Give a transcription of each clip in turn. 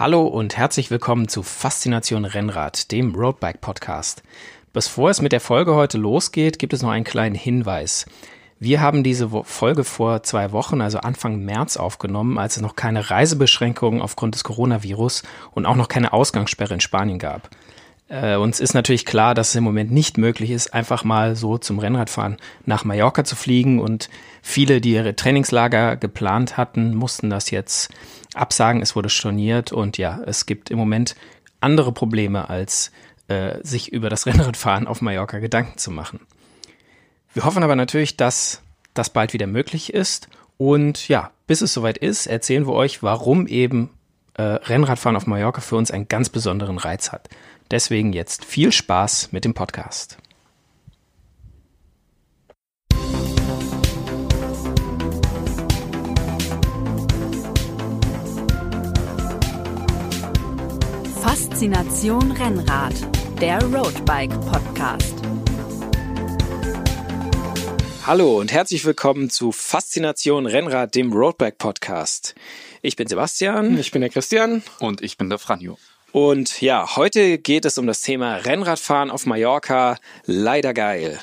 Hallo und herzlich willkommen zu Faszination Rennrad, dem Roadbike Podcast. Bevor es mit der Folge heute losgeht, gibt es noch einen kleinen Hinweis. Wir haben diese Folge vor zwei Wochen, also Anfang März, aufgenommen, als es noch keine Reisebeschränkungen aufgrund des Coronavirus und auch noch keine Ausgangssperre in Spanien gab. Äh, uns ist natürlich klar, dass es im Moment nicht möglich ist, einfach mal so zum Rennradfahren nach Mallorca zu fliegen. Und viele, die ihre Trainingslager geplant hatten, mussten das jetzt absagen. Es wurde storniert und ja, es gibt im Moment andere Probleme, als äh, sich über das Rennradfahren auf Mallorca Gedanken zu machen. Wir hoffen aber natürlich, dass das bald wieder möglich ist. Und ja, bis es soweit ist, erzählen wir euch, warum eben äh, Rennradfahren auf Mallorca für uns einen ganz besonderen Reiz hat. Deswegen jetzt viel Spaß mit dem Podcast. Faszination Rennrad, der Roadbike Podcast. Hallo und herzlich willkommen zu Faszination Rennrad, dem Roadbike Podcast. Ich bin Sebastian. Ich bin der Christian. Und ich bin der Franjo. Und ja, heute geht es um das Thema Rennradfahren auf Mallorca. Leider geil.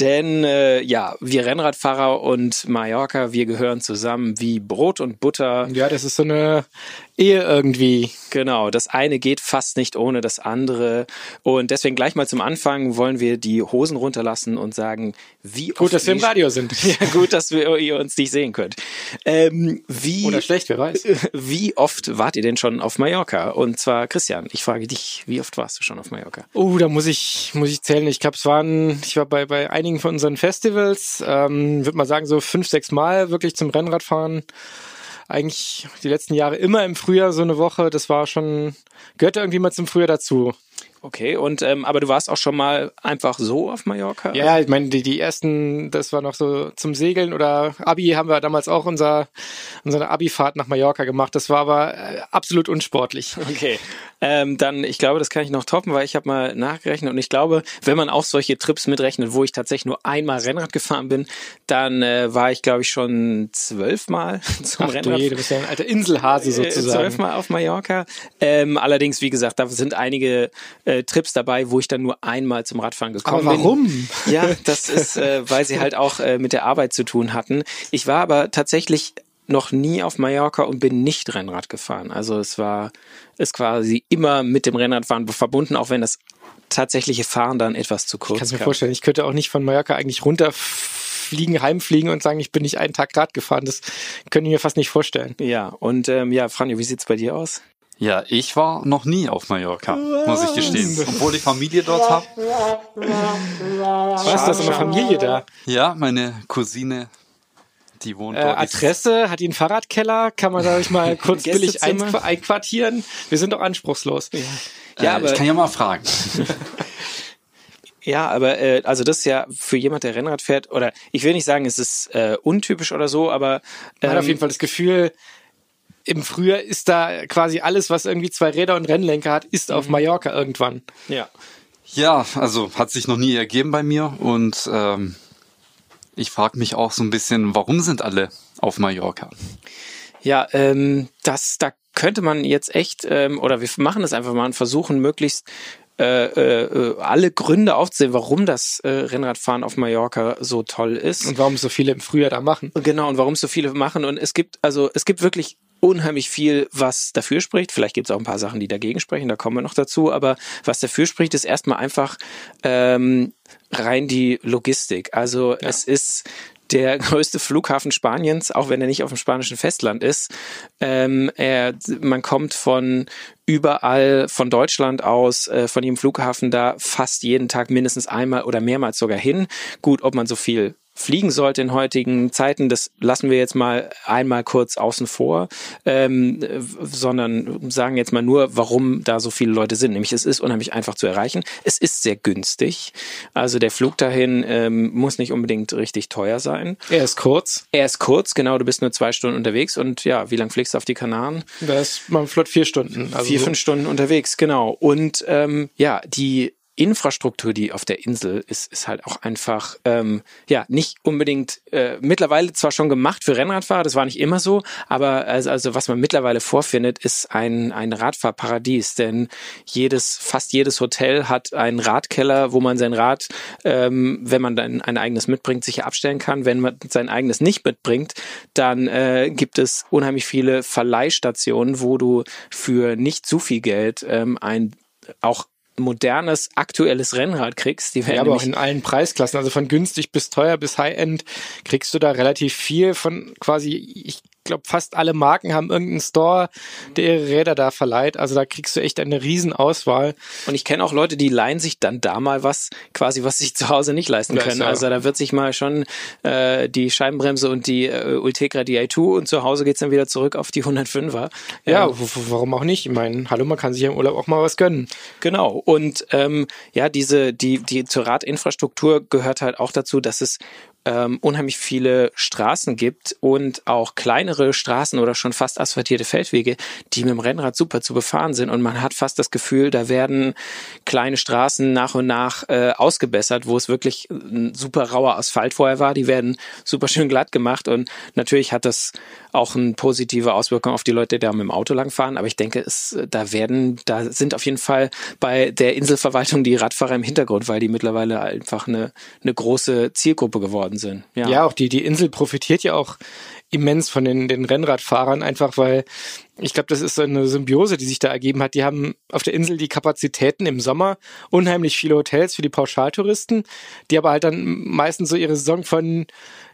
Denn äh, ja, wir Rennradfahrer und Mallorca, wir gehören zusammen wie Brot und Butter. Ja, das ist so eine Ehe irgendwie. Genau, das eine geht fast nicht ohne das andere. Und deswegen gleich mal zum Anfang wollen wir die Hosen runterlassen und sagen, wie Gut, dass wir im Radio sind. Ja, gut, dass wir, ihr uns nicht sehen könnt. Ähm, wie, Oder schlecht, wer weiß. Wie oft wart ihr denn schon auf Mallorca? Und zwar, Christian, ich frage dich, wie oft warst du schon auf Mallorca? Oh, da muss ich, muss ich zählen. Ich glaube, es waren, ich war bei, bei einigen von unseren Festivals, ähm, würde mal sagen, so fünf, sechs Mal wirklich zum Rennradfahren eigentlich die letzten Jahre immer im Frühjahr so eine Woche. Das war schon, gehörte irgendwie mal zum Frühjahr dazu. Okay, und ähm, aber du warst auch schon mal einfach so auf Mallorca? Ja, ich meine, die, die ersten, das war noch so zum Segeln oder Abi haben wir damals auch unser, unsere Abi-Fahrt nach Mallorca gemacht. Das war aber äh, absolut unsportlich. Okay, ähm, dann, ich glaube, das kann ich noch toppen, weil ich habe mal nachgerechnet und ich glaube, wenn man auch solche Trips mitrechnet, wo ich tatsächlich nur einmal Rennrad gefahren bin, dann äh, war ich, glaube ich, schon zwölfmal zum Ach, Rennrad. Du, je, du bist ja ein alter Inselhase sozusagen. Zwölfmal auf Mallorca. Ähm, allerdings, wie gesagt, da sind einige äh, Trips dabei, wo ich dann nur einmal zum Radfahren gekommen aber warum? bin. Warum? Ja, das ist, äh, weil sie halt auch äh, mit der Arbeit zu tun hatten. Ich war aber tatsächlich noch nie auf Mallorca und bin nicht Rennrad gefahren. Also es war ist quasi immer mit dem Rennradfahren verbunden, auch wenn das tatsächliche Fahren dann etwas zu kurz Ich kann mir vorstellen, ich könnte auch nicht von Mallorca eigentlich runterfliegen, heimfliegen und sagen, ich bin nicht einen Tag Rad gefahren. Das könnte ich mir fast nicht vorstellen. Ja, und ähm, ja, Franjo, wie sieht's bei dir aus? Ja, ich war noch nie auf Mallorca, muss ich gestehen. Obwohl ich Familie dort habe. Was, das ist eine Familie da? Ja, meine Cousine die wohnt äh, dort. Adresse, hat die einen Fahrradkeller? Kann man da mal kurz billig ein, einquartieren? Wir sind doch anspruchslos. Ja, ja äh, aber ich kann ja mal fragen. Ja, aber äh, also das ist ja für jemand, der Rennrad fährt, oder ich will nicht sagen, es ist äh, untypisch oder so, aber ähm, man hat auf jeden Fall das Gefühl, im Frühjahr ist da quasi alles, was irgendwie zwei Räder und Rennlenker hat, ist auf mhm. Mallorca irgendwann. Ja. Ja, also hat sich noch nie ergeben bei mir und ähm, ich frage mich auch so ein bisschen, warum sind alle auf Mallorca? Ja, ähm, das, da könnte man jetzt echt, ähm, oder wir machen das einfach mal und versuchen möglichst äh, äh, alle Gründe aufzusehen, warum das äh, Rennradfahren auf Mallorca so toll ist. Und warum so viele im Frühjahr da machen. Genau, und warum so viele machen. Und es gibt, also es gibt wirklich unheimlich viel, was dafür spricht. Vielleicht gibt es auch ein paar Sachen, die dagegen sprechen, da kommen wir noch dazu. Aber was dafür spricht, ist erstmal einfach ähm, rein die Logistik. Also ja. es ist der größte Flughafen Spaniens, auch wenn er nicht auf dem spanischen Festland ist. Ähm, er, man kommt von überall von Deutschland aus, äh, von jedem Flughafen da fast jeden Tag mindestens einmal oder mehrmals sogar hin. Gut, ob man so viel fliegen sollte in heutigen Zeiten, das lassen wir jetzt mal einmal kurz außen vor, ähm, sondern sagen jetzt mal nur, warum da so viele Leute sind. Nämlich es ist unheimlich einfach zu erreichen. Es ist sehr günstig. Also der Flug dahin ähm, muss nicht unbedingt richtig teuer sein. Er ist kurz. Er ist kurz, genau. Du bist nur zwei Stunden unterwegs und ja, wie lang fliegst du auf die Kanaren? Da ist man flott vier Stunden. Also vier, fünf Stunden unterwegs, genau. Und ähm, ja, die Infrastruktur, die auf der Insel ist, ist halt auch einfach ähm, ja nicht unbedingt äh, mittlerweile zwar schon gemacht für Rennradfahrer, das war nicht immer so, aber also, also was man mittlerweile vorfindet, ist ein ein Radfahrparadies, denn jedes fast jedes Hotel hat einen Radkeller, wo man sein Rad, ähm, wenn man dann ein eigenes mitbringt, sicher abstellen kann. Wenn man sein eigenes nicht mitbringt, dann äh, gibt es unheimlich viele Verleihstationen, wo du für nicht zu viel Geld ähm, ein auch modernes, aktuelles Rennrad kriegst. Die werden ja, aber auch in allen Preisklassen, also von günstig bis teuer bis High-End, kriegst du da relativ viel von quasi, ich glaube, fast alle Marken haben irgendeinen Store, der ihre Räder da verleiht. Also da kriegst du echt eine Riesenauswahl. Und ich kenne auch Leute, die leihen sich dann da mal was, quasi was sich zu Hause nicht leisten können. Ja. Also da wird sich mal schon äh, die Scheibenbremse und die äh, Ultegra Di2 und zu Hause geht's dann wieder zurück auf die 105er. Ja, ähm, warum auch nicht? Ich meine, hallo, man kann sich im Urlaub auch mal was gönnen. Genau. Und ähm, ja, diese, die, die zur Radinfrastruktur gehört halt auch dazu, dass es ähm, unheimlich viele Straßen gibt und auch kleinere Straßen oder schon fast asphaltierte Feldwege, die mit dem Rennrad super zu befahren sind. Und man hat fast das Gefühl, da werden kleine Straßen nach und nach äh, ausgebessert, wo es wirklich ein super rauer Asphalt vorher war. Die werden super schön glatt gemacht und natürlich hat das auch eine positive Auswirkung auf die Leute, die da mit dem Auto langfahren. Aber ich denke, es, da werden, da sind auf jeden Fall bei der Inselverwaltung die Radfahrer im Hintergrund, weil die mittlerweile einfach eine, eine große Zielgruppe geworden geworden sind. Ja, ja auch die, die Insel profitiert ja auch immens von den, den Rennradfahrern, einfach weil ich glaube, das ist so eine Symbiose, die sich da ergeben hat. Die haben auf der Insel die Kapazitäten im Sommer, unheimlich viele Hotels für die Pauschaltouristen, die aber halt dann meistens so ihre Saison von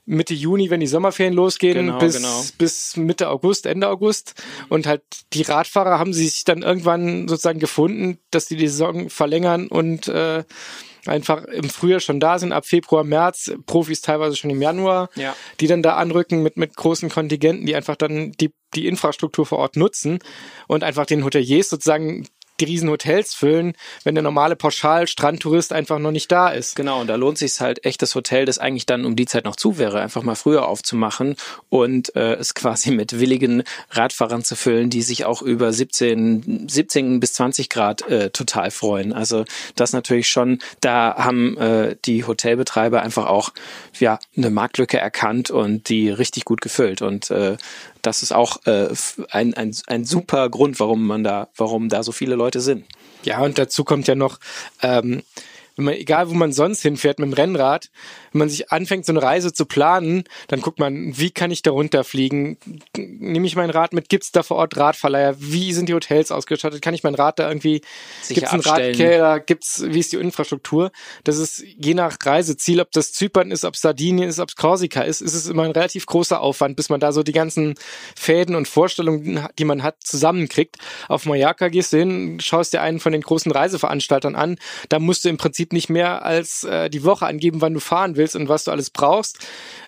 Mitte Juni, wenn die Sommerferien losgehen, genau, bis, genau. bis Mitte August, Ende August. Und halt die Radfahrer haben sich dann irgendwann sozusagen gefunden, dass die die Saison verlängern und äh, einfach im Frühjahr schon da sind, ab Februar, März, Profis teilweise schon im Januar, ja. die dann da anrücken mit, mit großen Kontingenten, die einfach dann die, die Infrastruktur vor Ort nutzen und einfach den Hoteliers sozusagen die riesen Hotels füllen, wenn der normale Pauschal-Strandtourist einfach noch nicht da ist. Genau, und da lohnt sich halt echt das Hotel, das eigentlich dann um die Zeit noch zu wäre, einfach mal früher aufzumachen und äh, es quasi mit willigen Radfahrern zu füllen, die sich auch über 17, 17 bis 20 Grad äh, total freuen. Also das natürlich schon, da haben äh, die Hotelbetreiber einfach auch ja eine Marktlücke erkannt und die richtig gut gefüllt. Und äh, das ist auch äh, ein, ein, ein super Grund, warum man da, warum da so viele Leute sind. Ja, und dazu kommt ja noch, ähm, wenn man, egal wo man sonst hinfährt mit dem Rennrad, wenn man sich anfängt, so eine Reise zu planen, dann guckt man, wie kann ich da runterfliegen? Nehme ich mein Rad mit? Gibt es da vor Ort Radverleiher? Wie sind die Hotels ausgestattet? Kann ich mein Rad da irgendwie, gibt es einen Radkeller? Gibt's, wie ist die Infrastruktur? Das ist je nach Reiseziel, ob das Zypern ist, ob Sardinien ist, ob es Korsika ist, ist es immer ein relativ großer Aufwand, bis man da so die ganzen Fäden und Vorstellungen, die man hat, zusammenkriegt. Auf Mallorca gehst du hin, schaust dir einen von den großen Reiseveranstaltern an, da musst du im Prinzip Prinzip nicht mehr als äh, die Woche angeben, wann du fahren willst und was du alles brauchst.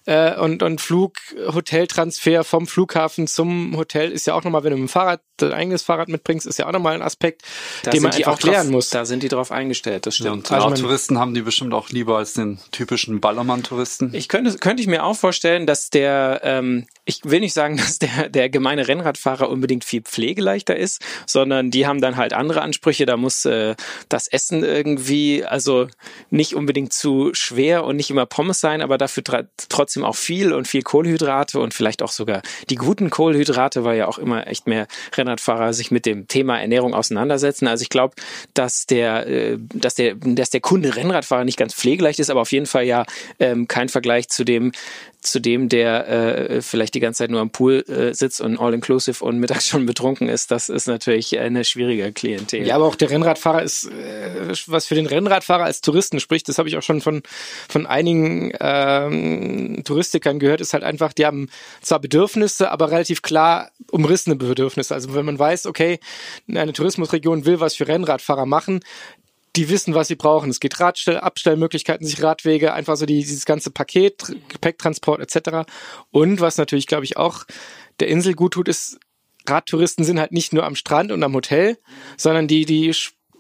Äh, und, und Flug, Hoteltransfer vom Flughafen zum Hotel ist ja auch nochmal, wenn du mit dem Fahrrad dein eigenes Fahrrad mitbringst, ist ja auch nochmal ein Aspekt, da den man einfach klären muss. Da sind die drauf eingestellt, das stimmt. Ja, und also Touristen haben die bestimmt auch lieber als den typischen Ballermann-Touristen. Ich könnte, könnte ich mir auch vorstellen, dass der, ähm, ich will nicht sagen, dass der, der gemeine Rennradfahrer unbedingt viel pflegeleichter ist, sondern die haben dann halt andere Ansprüche. Da muss äh, das Essen irgendwie, also nicht unbedingt zu schwer und nicht immer Pommes sein, aber dafür trotzdem trotzdem auch viel und viel Kohlenhydrate und vielleicht auch sogar die guten Kohlenhydrate, weil ja auch immer echt mehr Rennradfahrer sich mit dem Thema Ernährung auseinandersetzen. Also ich glaube, dass der, äh, dass der, dass der Kunde Rennradfahrer nicht ganz pflegeleicht ist, aber auf jeden Fall ja ähm, kein Vergleich zu dem zu dem, der äh, vielleicht die ganze Zeit nur am Pool äh, sitzt und all-inclusive und mittags schon betrunken ist, das ist natürlich eine schwierige Klientel. Ja, aber auch der Rennradfahrer ist, äh, was für den Rennradfahrer als Touristen spricht, das habe ich auch schon von, von einigen ähm, Touristikern gehört, ist halt einfach, die haben zwar Bedürfnisse, aber relativ klar umrissene Bedürfnisse. Also wenn man weiß, okay, eine Tourismusregion will was für Rennradfahrer machen, die wissen, was sie brauchen. Es geht Radstell Abstellmöglichkeiten, sich Radwege, einfach so die, dieses ganze Paket, Gepäcktransport etc. Und was natürlich, glaube ich, auch der Insel gut tut, ist, Radtouristen sind halt nicht nur am Strand und am Hotel, sondern die, die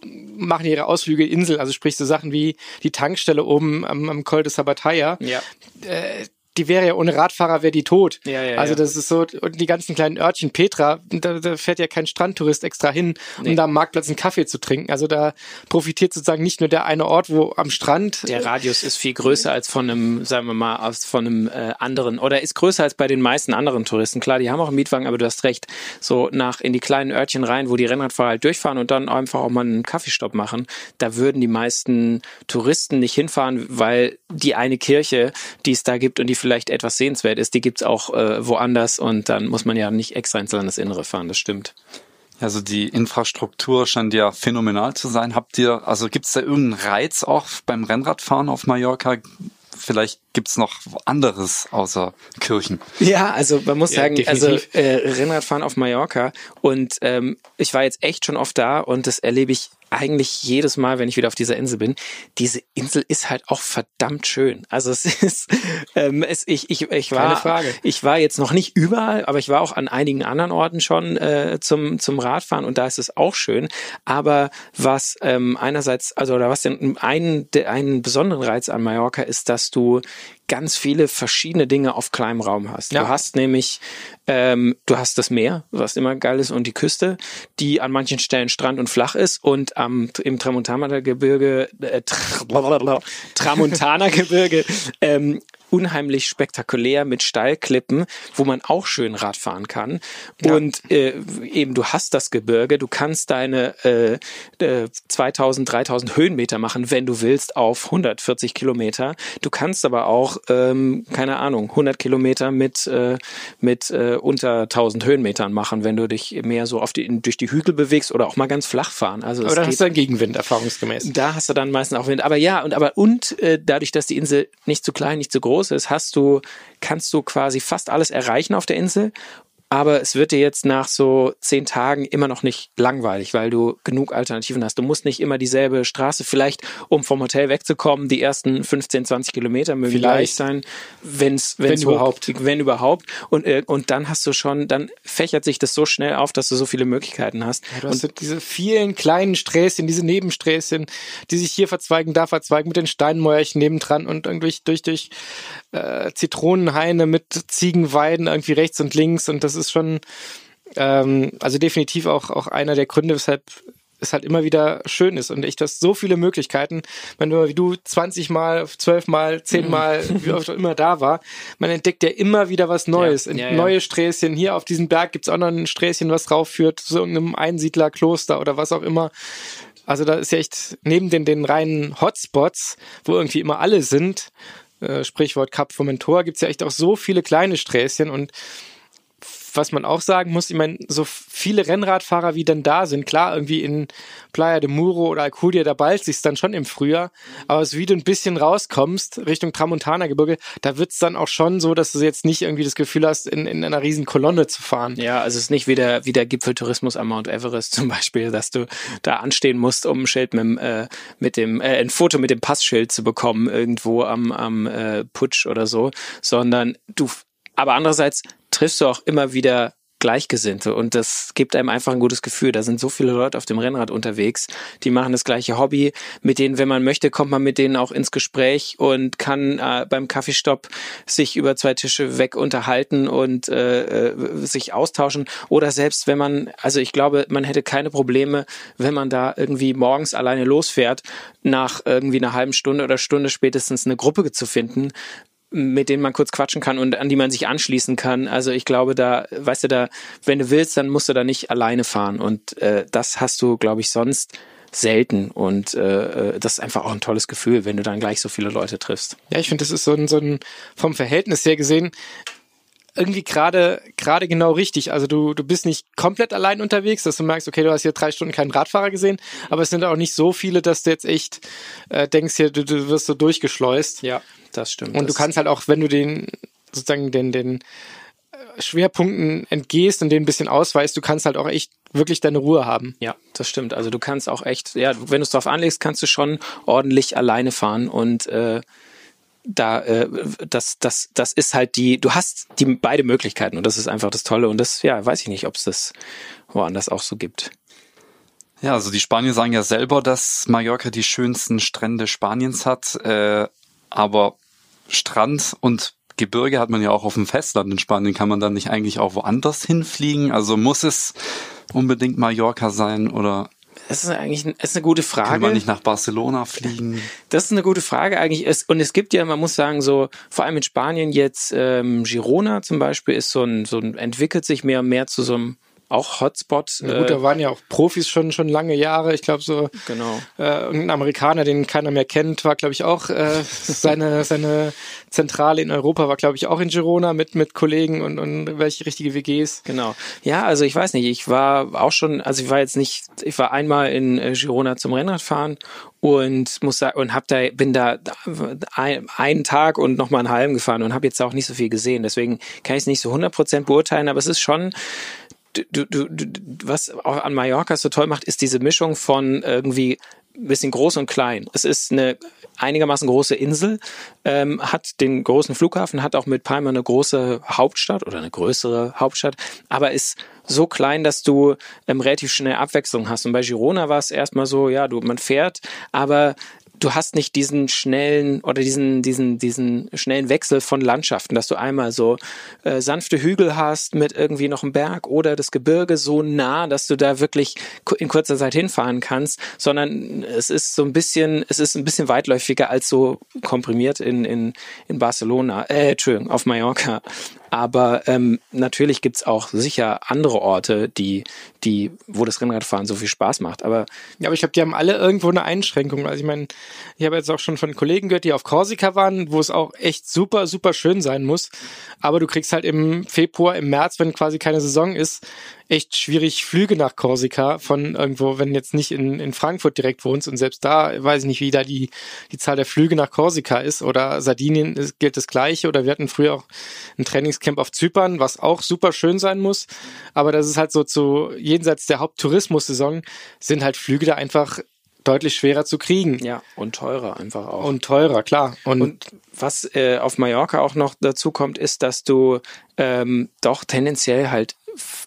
machen ihre Ausflüge Insel, also sprich so Sachen wie die Tankstelle oben am, am Col de Sabataya. Ja. Äh, die wäre ja ohne Radfahrer wäre die tot. Ja, ja, also das ist so und die ganzen kleinen Örtchen Petra, da, da fährt ja kein Strandtourist extra hin, um Nee. da am Marktplatz einen Kaffee zu trinken. Also da profitiert sozusagen nicht nur der eine Ort, wo am Strand Der Radius ist viel größer als von einem, sagen wir mal, aus von einem äh, anderen oder ist größer als bei den meisten anderen Touristen. Klar, die haben auch einen Mietwagen, aber du hast recht, so nach in die kleinen Örtchen rein, wo die Rennradfahrer halt durchfahren und dann einfach auch mal einen Kaffeestopp machen. Da würden die meisten Touristen nicht hinfahren, weil die eine Kirche, die es da gibt und die vielleicht etwas sehenswert ist, die gibt's auch äh, woanders und dann muss man ja nicht extra ins Landesinnere fahren, das stimmt. Also die Infrastruktur scheint ja phänomenal zu sein. Habt ihr, also gibt es da irgendeinen Reiz auch beim Rennradfahren auf Mallorca? Vielleicht gibt's noch anderes außer Kirchen. Ja, also man muss Ja, sagen, also definitiv. äh, Rennradfahren auf Mallorca und ähm, ich war jetzt echt schon oft da und das erlebe ich eigentlich jedes Mal, wenn ich wieder auf dieser Insel bin. Diese Insel ist halt auch verdammt schön. Also es ist, ähm, es, ich, ich, ich war, ich war jetzt noch nicht überall, aber ich war auch an einigen anderen Orten schon äh, zum zum Radfahren und da ist es auch schön. Aber was ähm, einerseits, also oder was denn einen einen besonderen Reiz an Mallorca ist, dass du ganz viele verschiedene Dinge auf kleinem Raum hast. Ja. Du hast nämlich, ähm, du hast das Meer, was immer geil ist, und die Küste, die an manchen Stellen strand und flach ist und am im Tramontana-Gebirge, äh, Tr- blablabla, Tramontana-Gebirge ähm, unheimlich spektakulär mit Steilklippen, wo man auch schön Rad fahren kann. Und äh, eben du hast das Gebirge, du kannst deine äh, äh, 2000, 3000 Höhenmeter machen, wenn du willst, auf 140 Kilometer. Du kannst aber auch, ähm, keine Ahnung, 100 Kilometer mit, äh, mit äh, unter 1000 Höhenmetern machen, wenn du dich mehr so auf die, durch die Hügel bewegst oder auch mal ganz flach fahren. Also aber dann geht- hast du einen Gegenwind, erfahrungsgemäß. da hast du dann meistens auch Wind. Aber ja, und aber und äh, dadurch, dass die Insel nicht zu klein, nicht zu groß ist, hast du, kannst du quasi fast alles erreichen auf der Insel. Aber es wird dir jetzt nach so zehn Tagen immer noch nicht langweilig, weil du genug Alternativen hast. Du musst nicht immer dieselbe Straße, vielleicht um vom Hotel wegzukommen, die ersten 15, 20 Kilometer mögen Vielleicht. gleich sein, wenn's, Wenn wenn's überhaupt. Hoch, wenn überhaupt. Und, äh, und dann hast du schon, dann fächert sich das so schnell auf, dass du so viele Möglichkeiten hast. Du hast so diese vielen kleinen Sträßchen, diese Nebensträßchen, die sich hier verzweigen, da verzweigen mit den Steinmäuerchen nebendran und irgendwie durch, durch äh, Zitronenhaine mit Ziegenweiden irgendwie rechts und links und das ist schon ähm, also definitiv auch, auch einer der Gründe, weshalb es halt immer wieder schön ist und echt, hast so viele Möglichkeiten. Wenn du, wie du 20 Mal, 12 Mal, 10 Mal, wie oft auch immer da war, man entdeckt ja immer wieder was Neues. Ja, ja, ja. Neue Sträßchen. Hier auf diesem Berg gibt's auch noch ein Sträßchen, was raufführt zu irgendeinem Einsiedlerkloster oder was auch immer. Also da ist ja echt neben den, den reinen Hotspots, wo irgendwie immer alle sind, äh, Sprichwort Cap Formentor, gibt's ja echt auch so viele kleine Sträßchen und was man auch sagen muss, ich meine, so viele Rennradfahrer wie dann da sind, klar, irgendwie in Playa de Muro oder Alcudia, da ballt sich's dann schon im Frühjahr, aber so wie du ein bisschen rauskommst, Richtung Tramontana-Gebirge, da wird's dann auch schon so, dass du jetzt nicht irgendwie das Gefühl hast, in, in einer riesen Kolonne zu fahren. Ja, also es ist nicht wie der, wie der Gipfeltourismus am Mount Everest zum Beispiel, dass du da anstehen musst, um ein Schild mit, äh, mit dem, äh, ein Foto mit dem Passschild zu bekommen irgendwo am, am äh, Putsch oder so, sondern du, aber andererseits triffst du auch immer wieder Gleichgesinnte und das gibt einem einfach ein gutes Gefühl. Da sind so viele Leute auf dem Rennrad unterwegs, die machen das gleiche Hobby, mit denen, wenn man möchte, kommt man mit denen auch ins Gespräch und kann äh, beim Kaffeestopp sich über zwei Tische weg unterhalten und äh, äh, sich austauschen oder selbst wenn man, also ich glaube, man hätte keine Probleme, wenn man da irgendwie morgens alleine losfährt, nach irgendwie einer halben Stunde oder Stunde spätestens eine Gruppe zu finden, mit denen man kurz quatschen kann und an die man sich anschließen kann. Also ich glaube, da, weißt du, da, wenn du willst, dann musst du da nicht alleine fahren. Und äh, das hast du, glaube ich, sonst selten. Und äh, äh, das ist einfach auch ein tolles Gefühl, wenn du dann gleich so viele Leute triffst. Ja, ich finde, das ist so ein, so ein vom Verhältnis her gesehen irgendwie gerade gerade genau richtig. Also du du bist nicht komplett allein unterwegs, dass du merkst, okay, du hast hier drei Stunden keinen Radfahrer gesehen, aber es sind auch nicht so viele, dass du jetzt echt äh, denkst, hier du, du wirst so durchgeschleust. Ja, das stimmt. Und du kannst halt auch, wenn du den sozusagen den den äh, Schwerpunkten entgehst und den ein bisschen ausweist, du kannst halt auch echt wirklich deine Ruhe haben. Ja, das stimmt. Also du kannst auch echt, ja, wenn du es drauf anlegst, kannst du schon ordentlich alleine fahren und äh, da äh, das das das ist halt die du hast die beide Möglichkeiten und das ist einfach das Tolle und das ja weiß ich nicht ob es das woanders auch so gibt Ja, also die Spanier sagen ja selber, dass Mallorca die schönsten Strände Spaniens hat, äh, aber Strand und Gebirge hat man ja auch auf dem Festland in Spanien. Kann man dann nicht eigentlich auch woanders hinfliegen? Also muss es unbedingt Mallorca sein oder das ist eigentlich das ist eine gute Frage. kann man nicht nach Barcelona fliegen? Das ist eine gute Frage eigentlich. Es, und es gibt ja, man muss sagen, so vor allem in Spanien jetzt ähm, Girona zum Beispiel ist so ein, so ein entwickelt sich mehr und mehr zu so einem auch Hotspot. Na gut, da äh, waren ja auch Profis schon schon lange Jahre. Ich glaube so genau. äh, irgendein Amerikaner, den keiner mehr kennt, war glaube ich auch äh, seine seine Zentrale in Europa war glaube ich auch in Girona mit mit Kollegen und und welche richtige WGs. Genau. Ja, also ich weiß nicht, ich war auch schon, also ich war jetzt nicht, ich war einmal in äh, Girona zum Rennradfahren und muss sagen, und hab da, bin da ein, einen Tag und nochmal einen halben gefahren und habe jetzt auch nicht so viel gesehen. Deswegen kann ich es nicht so 100% beurteilen, aber es ist schon, du, du, du, was auch an Mallorca so toll macht, ist diese Mischung von irgendwie ein bisschen groß und klein. Es ist eine einigermaßen große Insel, ähm, hat den großen Flughafen, hat auch mit Palma eine große Hauptstadt oder eine größere Hauptstadt, aber ist so klein, dass du ähm, relativ schnell Abwechslung hast. Und bei Girona war es erstmal so, ja, du, man fährt, aber du hast nicht diesen schnellen oder diesen, diesen, diesen schnellen Wechsel von Landschaften, dass du einmal so äh, sanfte Hügel hast mit irgendwie noch einem Berg oder das Gebirge so nah, dass du da wirklich in kurzer Zeit hinfahren kannst, sondern es ist so ein bisschen, es ist ein bisschen weitläufiger als so komprimiert in, in, in Barcelona, äh, Entschuldigung, auf Mallorca. Aber ähm, natürlich gibt's auch sicher andere Orte, die, die, wo das Rennradfahren so viel Spaß macht. Aber Ja, aber ich glaube, die haben alle irgendwo eine Einschränkung. Also ich meine, ich habe jetzt auch schon von Kollegen gehört, die auf Korsika waren, wo es auch echt super, super schön sein muss. Aber du kriegst halt im Februar, im März, wenn quasi keine Saison ist, echt schwierig Flüge nach Korsika von irgendwo, wenn jetzt nicht in, in Frankfurt direkt wohnst und selbst da weiß ich nicht, wie da die, die Zahl der Flüge nach Korsika ist. Oder Sardinien ist, gilt das gleiche. Oder wir hatten früher auch ein Trainingscamp auf Zypern, was auch super schön sein muss, aber das ist halt so zu jenseits der Haupttourismussaison sind halt Flüge da einfach deutlich schwerer zu kriegen. Ja, und teurer einfach auch. und teurer, klar. Und, Und was äh, auf Mallorca auch noch dazu kommt, ist, dass du ähm, doch tendenziell halt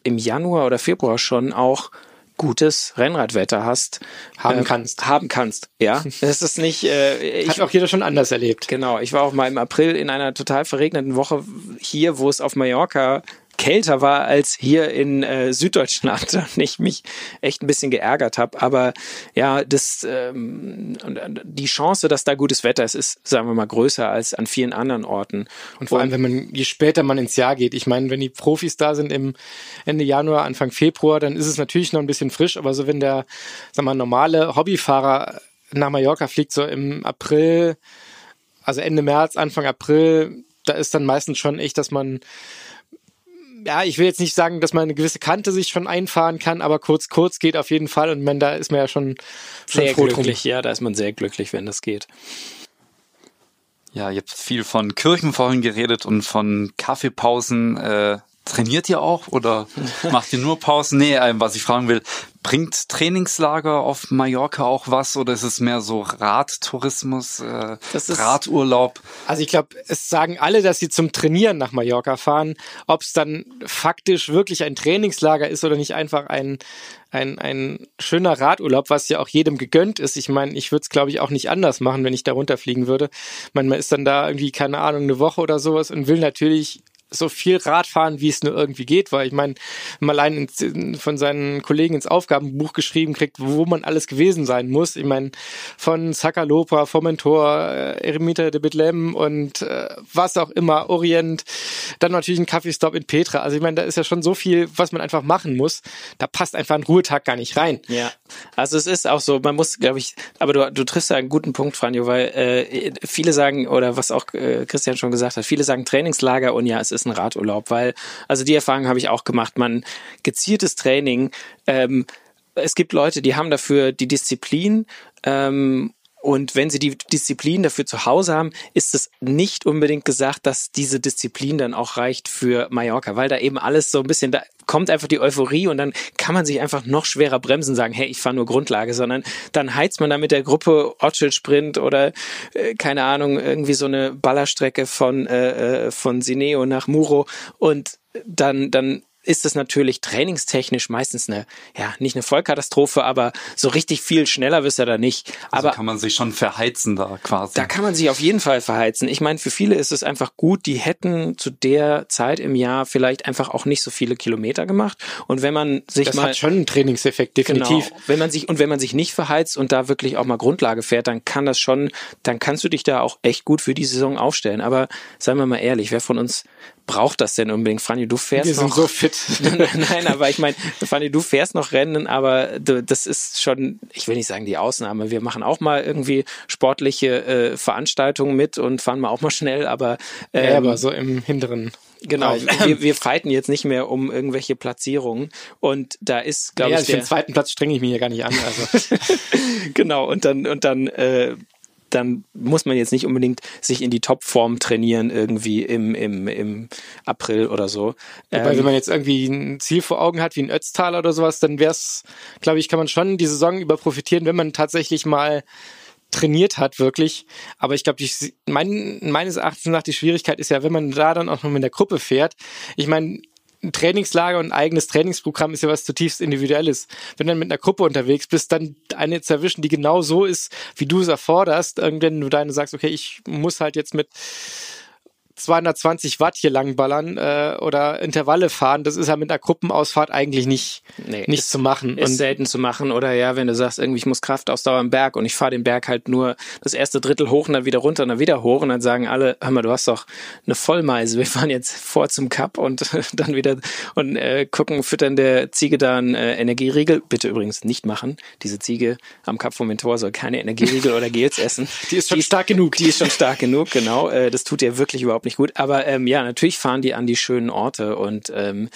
im Januar oder Februar schon auch gutes Rennradwetter hast. Haben äh, kannst. Haben kannst, ja. Es ist nicht, äh, ich, hat auch jeder schon anders erlebt. Genau, ich war auch mal im April in einer total verregneten Woche hier, wo es auf Mallorca kälter war als hier in äh, Süddeutschland und ich mich echt ein bisschen geärgert habe. Aber ja, das ähm, äh, die Chance, dass da gutes Wetter ist, ist, sagen wir mal, größer als an vielen anderen Orten. Und vor allem, wenn man, je später man ins Jahr geht, ich meine, wenn die Profis da sind im Ende Januar, Anfang Februar, dann ist es natürlich noch ein bisschen frisch, aber so wenn der, sag mal, normale Hobbyfahrer nach Mallorca fliegt, so im April, also Ende März, Anfang April, da ist dann meistens schon echt, dass man ja, ich will jetzt nicht sagen, dass man eine gewisse Kante sich schon einfahren kann, aber kurz, kurz geht auf jeden Fall und man, da ist man ja schon, schon sehr froh drum. glücklich, ja, da ist man sehr glücklich, wenn das geht. Ja, ihr habt viel von Kirchen vorhin geredet und von Kaffeepausen. Äh, trainiert ihr auch oder macht ihr nur Pausen? Nee, äh, was ich fragen will, bringt Trainingslager auf Mallorca auch was oder ist es mehr so Radtourismus, äh, Das ist- Radurlaub? Also ich glaube, es sagen alle, dass sie zum Trainieren nach Mallorca fahren. Ob es dann faktisch wirklich ein Trainingslager ist oder nicht einfach ein, ein, ein schöner Radurlaub, was ja auch jedem gegönnt ist. Ich meine, ich würde es, glaube ich, auch nicht anders machen, wenn ich da runterfliegen würde. Meine, man ist dann da irgendwie, keine Ahnung, eine Woche oder sowas und will natürlich so viel Rad fahren, wie es nur irgendwie geht, weil ich meine, man allein von seinen Kollegen ins Aufgabenbuch geschrieben kriegt, wo man alles gewesen sein muss. Ich meine, von Zacalopa, Formentor, äh, Eremita de Betlem und äh, was auch immer, Orient, dann natürlich ein Kaffeestop in Petra. Also ich meine, da ist ja schon so viel, was man einfach machen muss. Da passt einfach ein Ruhetag gar nicht rein. Ja, also es ist auch so, man muss, glaube ich, aber du, du triffst da einen guten Punkt, Franjo, weil äh, viele sagen, oder was auch äh, Christian schon gesagt hat, viele sagen Trainingslager und ja, es ist ein Radurlaub, weil, also die Erfahrung habe ich auch gemacht, man gezieltes Training, ähm, es gibt Leute, die haben dafür die Disziplin, ähm, und wenn sie die Disziplin dafür zu Hause haben, ist es nicht unbedingt gesagt, dass diese Disziplin dann auch reicht für Mallorca, weil da eben alles so ein bisschen, da kommt einfach die Euphorie und dann kann man sich einfach noch schwerer bremsen, sagen, hey, ich fahre nur Grundlage, sondern dann heizt man da mit der Gruppe Orchel Sprint oder äh, keine Ahnung, irgendwie so eine Ballerstrecke von, äh, äh, von Sineo nach Muro und dann, dann ist es natürlich trainingstechnisch meistens eine, ja, nicht eine Vollkatastrophe, aber so richtig viel schneller wirst du da nicht. Also Aber kann man sich schon verheizen da quasi. da kann man sich auf jeden Fall verheizen. Ich meine, für viele ist es einfach gut, die hätten zu der Zeit im Jahr vielleicht einfach auch nicht so viele Kilometer gemacht. Und wenn man sich Das mal hat schon einen Trainingseffekt, definitiv. Genau. Wenn man sich und wenn man sich nicht verheizt und da wirklich auch mal Grundlage fährt, dann kann das schon, dann kannst du dich da auch echt gut für die Saison aufstellen. Aber seien wir mal ehrlich, wer von uns braucht das denn unbedingt? Franjo, du fährst Wir sind noch. so fit. Nein, aber ich meine, Fanny, du fährst noch Rennen, aber das ist schon, ich will nicht sagen die Ausnahme. Wir machen auch mal irgendwie sportliche äh, Veranstaltungen mit und fahren mal auch mal schnell, aber, ähm, ja, aber so im hinteren. genau, wir, wir fighten jetzt nicht mehr um irgendwelche Platzierungen und da ist, glaube ja, ich, für den der, zweiten Platz strenge ich mich hier gar nicht an. Also. genau und dann und dann äh, dann muss man jetzt nicht unbedingt sich in die Topform trainieren irgendwie im, im, im April oder so. Wobei, Ähm, wenn man jetzt irgendwie ein Ziel vor Augen hat, wie ein Ötztaler oder sowas, dann wäre es, glaube ich, kann man schon die Saison über profitieren, wenn man tatsächlich mal trainiert hat, wirklich. Aber ich glaube, mein, meines Erachtens nach die Schwierigkeit ist ja, wenn man da dann auch noch mit der Gruppe fährt. Ich meine, ein Trainingslager und ein eigenes Trainingsprogramm ist ja was zutiefst Individuelles. Wenn du dann mit einer Gruppe unterwegs bist, dann eine zu erwischen, die genau so ist, wie du es erforderst, irgendwann du deine sagst, okay, ich muss halt jetzt mit 220 Watt hier langballern äh, oder Intervalle fahren, das ist ja mit einer Gruppenausfahrt eigentlich nicht, Nee, nicht ist- zu machen. ist Und selten zu machen oder ja, wenn du sagst, irgendwie ich muss Kraftausdauer im Berg und ich fahre den Berg halt nur das erste Drittel hoch und dann wieder runter und dann wieder hoch und dann sagen alle, hör mal, du hast doch eine Vollmeise, wir fahren jetzt vor zum Cup und dann wieder und äh, gucken, füttern der Ziege da einen äh, Energieriegel. Bitte übrigens nicht machen. Diese Ziege am Cup vom Mentor soll keine Energieriegel oder Gels essen. Die ist schon stark genug. Die ist schon stark genug, genau. Äh, das tut ihr wirklich überhaupt nicht gut. Aber ähm, ja, natürlich fahren die an die schönen Orte und ähm,